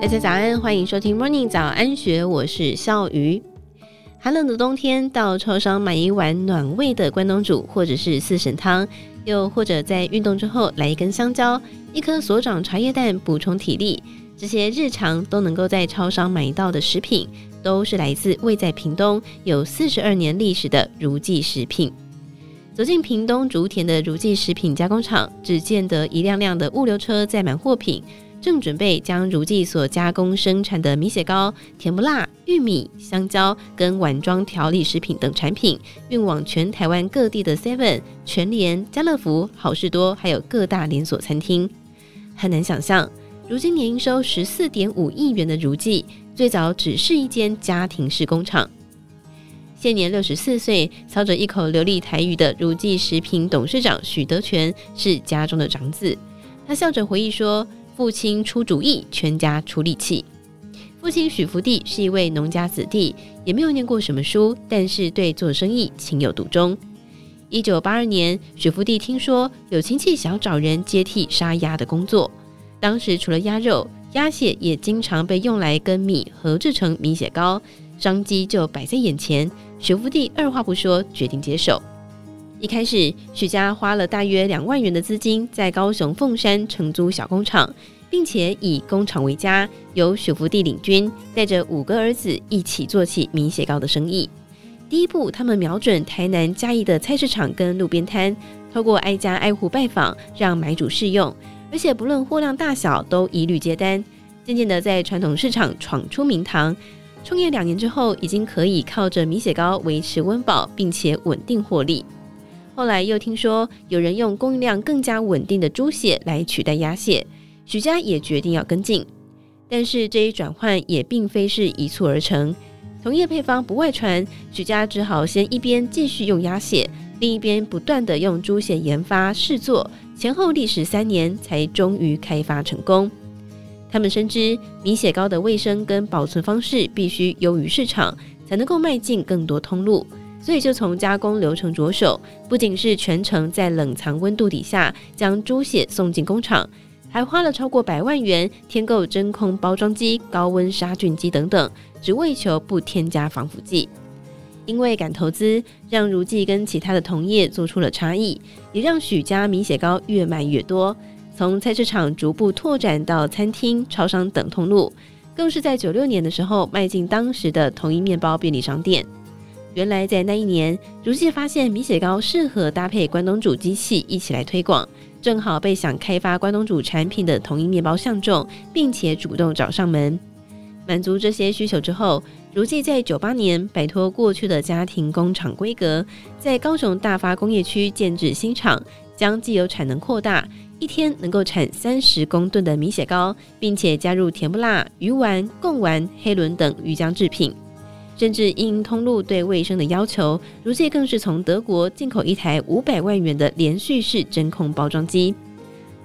大家早安，欢迎收听 Morning 早安学，我是笑鱼。寒冷的冬天，到超商买一碗暖胃的关东煮，或者是四神汤，又或者在运动之后来一根香蕉、一颗所长茶叶蛋补充体力，这些日常都能够在超商买到的食品，都是来自位在屏东有四十二年历史的如记食品。走进屏东竹田的如记食品加工厂，只见得一辆辆的物流车载满货品，正准备将如记所加工生产的米血糕、甜不辣、玉米、香蕉跟碗装调理食品等产品运往全台湾各地的 Seven、全联、家乐福、好事多，还有各大连锁餐厅。很难想象，如今年营收十四点五亿元的如记，最早只是一间家庭式工厂。现年六十四岁，操着一口流利台语的如记食品董事长许德全是家中的长子。他笑着回忆说：“父亲出主意，全家出力气。”父亲许福地是一位农家子弟，也没有念过什么书，但是对做生意情有独钟。一九八二年，许福地听说有亲戚想找人接替杀鸭的工作，当时除了鸭肉，鸭血也经常被用来跟米合制成米血糕。商机就摆在眼前，许福地二话不说，决定接手。一开始，许家花了大约两万元的资金，在高雄凤山承租小工厂，并且以工厂为家，由许福地领军，带着五个儿子一起做起米血糕的生意。第一步，他们瞄准台南嘉义的菜市场跟路边摊，透过挨家挨户拜访，让买主试用，而且不论货量大小，都一律接单。渐渐的，在传统市场闯出名堂。创业两年之后，已经可以靠着米血糕维持温饱，并且稳定获利。后来又听说有人用供应量更加稳定的猪血来取代鸭血，许家也决定要跟进。但是这一转换也并非是一蹴而成，同业配方不外传，许家只好先一边继续用鸭血，另一边不断的用猪血研发试做，前后历时三年，才终于开发成功。他们深知米血糕的卫生跟保存方式必须优于市场，才能够迈进更多通路，所以就从加工流程着手，不仅是全程在冷藏温度底下将猪血送进工厂，还花了超过百万元添购真空包装机、高温杀菌机等等，只为求不添加防腐剂。因为敢投资，让如记跟其他的同业做出了差异，也让许家米血糕越卖越多。从菜市场逐步拓展到餐厅、超商等通路，更是在九六年的时候迈进当时的统一面包便利商店。原来在那一年，如记发现米血糕适合搭配关东煮机器一起来推广，正好被想开发关东煮产品的统一面包相中，并且主动找上门。满足这些需求之后，如记在九八年摆脱过去的家庭工厂规格，在高雄大发工业区建置新厂，将既有产能扩大。一天能够产三十公吨的米血糕，并且加入甜不辣、鱼丸、贡丸、黑轮等鱼浆制品，甚至因通路对卫生的要求，如记更是从德国进口一台五百万元的连续式真空包装机。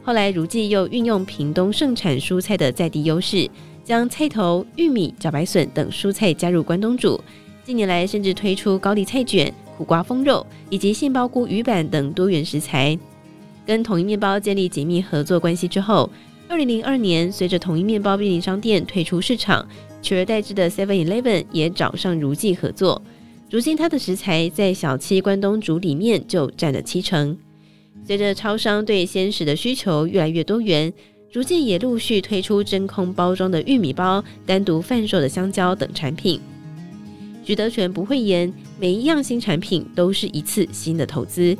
后来如记又运用屏东盛产蔬菜的在地优势，将菜头、玉米、茭白笋等蔬菜加入关东煮。近年来甚至推出高丽菜卷、苦瓜风肉以及杏鲍菇鱼板等多元食材。跟统一面包建立紧密合作关系之后，二零零二年，随着统一面包便利商店退出市场，取而代之的 Seven Eleven 也找上如记合作。如今，它的食材在小七关东煮里面就占了七成。随着超商对鲜食的需求越来越多元，如记也陆续推出真空包装的玉米包、单独贩售的香蕉等产品。许德全不讳言，每一样新产品都是一次新的投资。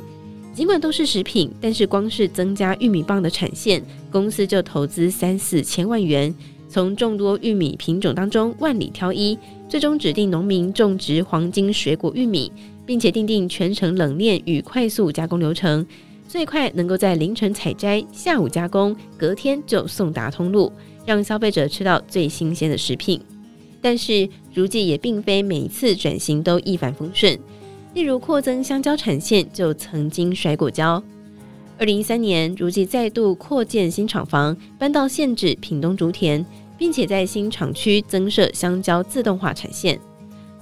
尽管都是食品，但是光是增加玉米棒的产线，公司就投资三四千万元。从众多玉米品种当中万里挑一，最终指定农民种植黄金水果玉米，并且订定全程冷链与快速加工流程，最快能够在凌晨采摘，下午加工，隔天就送达通路，让消费者吃到最新鲜的食品。但是如记也并非每一次转型都一帆风顺。例如扩增香蕉产线，就曾经摔过跤。二零一三年，如记再度扩建新厂房，搬到现址屏东竹田，并且在新厂区增设香蕉自动化产线。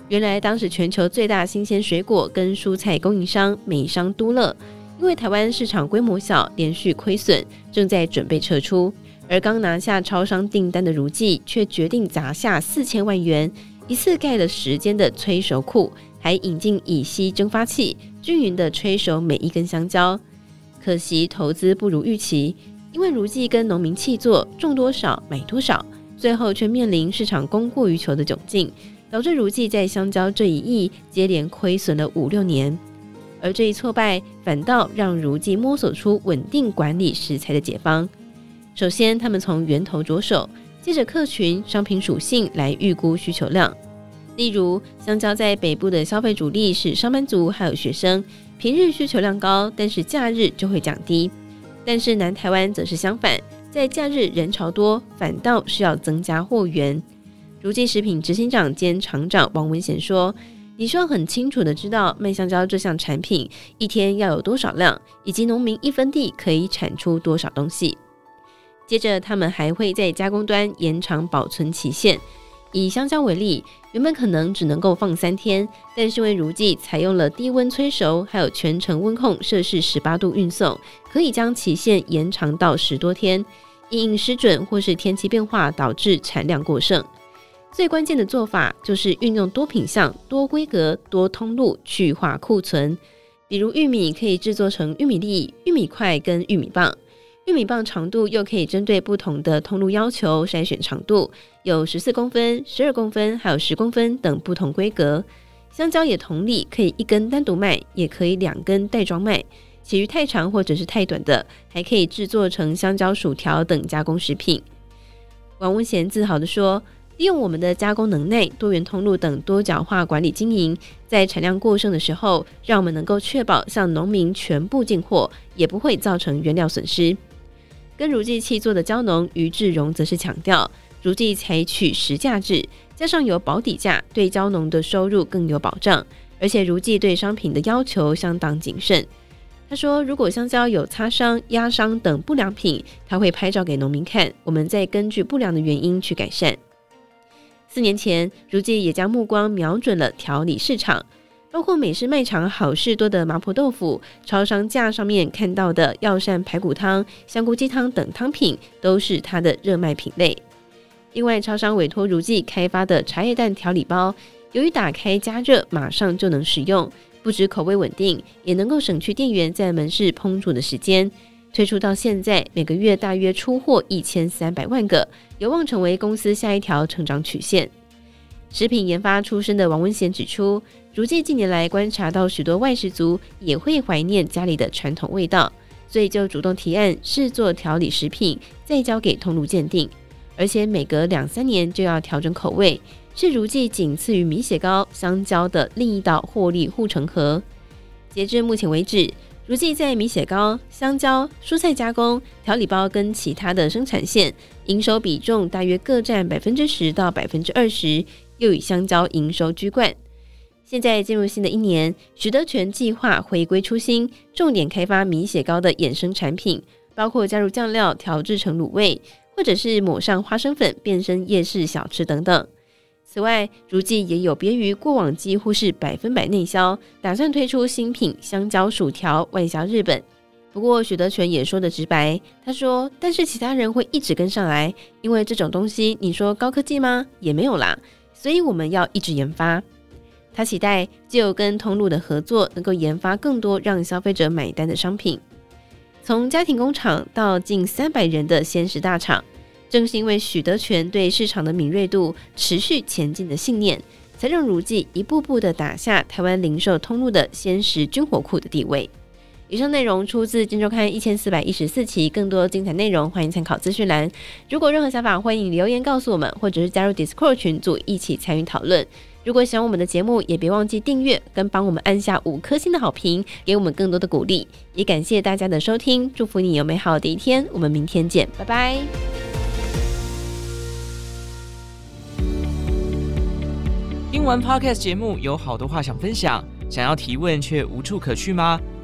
原来当时全球最大新鲜水果跟蔬菜供应商美商都乐，因为台湾市场规模小，连续亏损，正在准备撤出。而刚拿下超商订单的如记，却决定砸下四千万元，一次盖了十间的催熟库，还引进乙烯蒸发器，均匀的吹熟每一根香蕉。可惜投资不如预期，因为如记跟农民契作，种多少买多少，最后却面临市场供过于求的窘境，导致如记在香蕉这一役接连亏损了五六年。而这一挫败，反倒让如记摸索出稳定管理食材的解方。首先，他们从源头着手，借着客群、商品属性来预估需求量。例如，香蕉在北部的消费主力是上班族还有学生，平日需求量高，但是假日就会降低。但是南台湾则是相反，在假日人潮多，反倒是要增加货源。如记食品执行长兼厂长王文贤说：“你需要很清楚的知道卖香蕉这项产品一天要有多少量，以及农民一分地可以产出多少东西。”接着，他们还会在加工端延长保存期限。以香蕉为例，原本可能只能够放三天，但是因为如记采用了低温催熟，还有全程温控摄氏十八度运送，可以将期限延长到十多天。因应失准或是天气变化导致产量过剩，最关键的做法就是运用多品项、多规格、多通路去化库存。比如玉米可以制作成玉米粒、玉米块跟玉米棒。玉米棒长度又可以针对不同的通路要求筛选长度，有十四公分、十二公分，还有十公分等不同规格。香蕉也同理，可以一根单独卖，也可以两根袋装卖。其余太长或者是太短的，还可以制作成香蕉薯条等加工食品。王文贤自豪地说：“利用我们的加工能耐、多元通路等多角化管理经营，在产量过剩的时候，让我们能够确保向农民全部进货，也不会造成原料损失。”跟如记契作的蕉农于志荣则是强调，如记采取实价制，加上有保底价，对蕉农的收入更有保障。而且如记对商品的要求相当谨慎。他说，如果香蕉有擦伤、压伤等不良品，他会拍照给农民看，我们再根据不良的原因去改善。四年前，如记也将目光瞄准了调理市场。包括美式卖场好事多的麻婆豆腐，超商架上面看到的药膳排骨汤、香菇鸡汤等汤品，都是它的热卖品类。另外，超商委托如记开发的茶叶蛋调理包，由于打开加热马上就能使用，不止口味稳定，也能够省去店员在门市烹煮的时间。推出到现在，每个月大约出货一千三百万个，有望成为公司下一条成长曲线。食品研发出身的王文贤指出，如记近年来观察到许多外食族也会怀念家里的传统味道，所以就主动提案试做调理食品，再交给通路鉴定，而且每隔两三年就要调整口味，是如记仅次于米血糕、香蕉的另一道获利护城河。截至目前为止，如记在米血糕、香蕉、蔬菜加工、调理包跟其他的生产线营收比重大约各占百分之十到百分之二十，又以香蕉营收居冠。现在进入新的一年，许德全计划回归初心，重点开发米血糕的衍生产品，包括加入酱料调制成卤味，或者是抹上花生粉变身夜市小吃等等。此外，如记也有别于过往几乎是百分百内销，打算推出新品香蕉薯条外销日本。不过许德全也说得直白，他说：“但是其他人会一直跟上来，因为这种东西你说高科技吗？也没有啦，所以我们要一直研发。”他期待就跟通路的合作，能够研发更多让消费者买单的商品。从家庭工厂到近三百人的鲜食大厂，正是因为许德全对市场的敏锐度、持续前进的信念，才让如记一步步的打下台湾零售通路的鲜食军火库的地位。以上内容出自《金周刊》一千四百一十四期，更多精彩内容欢迎参考资讯栏。如果任何想法，欢迎留言告诉我们，或者是加入 Discord 群组一起参与讨论。如果喜欢我们的节目，也别忘记订阅跟帮我们按下五颗星的好评，给我们更多的鼓励。也感谢大家的收听，祝福你有美好的一天。我们明天见，拜拜。听完 Podcast 节目，有好多话想分享，想要提问却无处可去吗？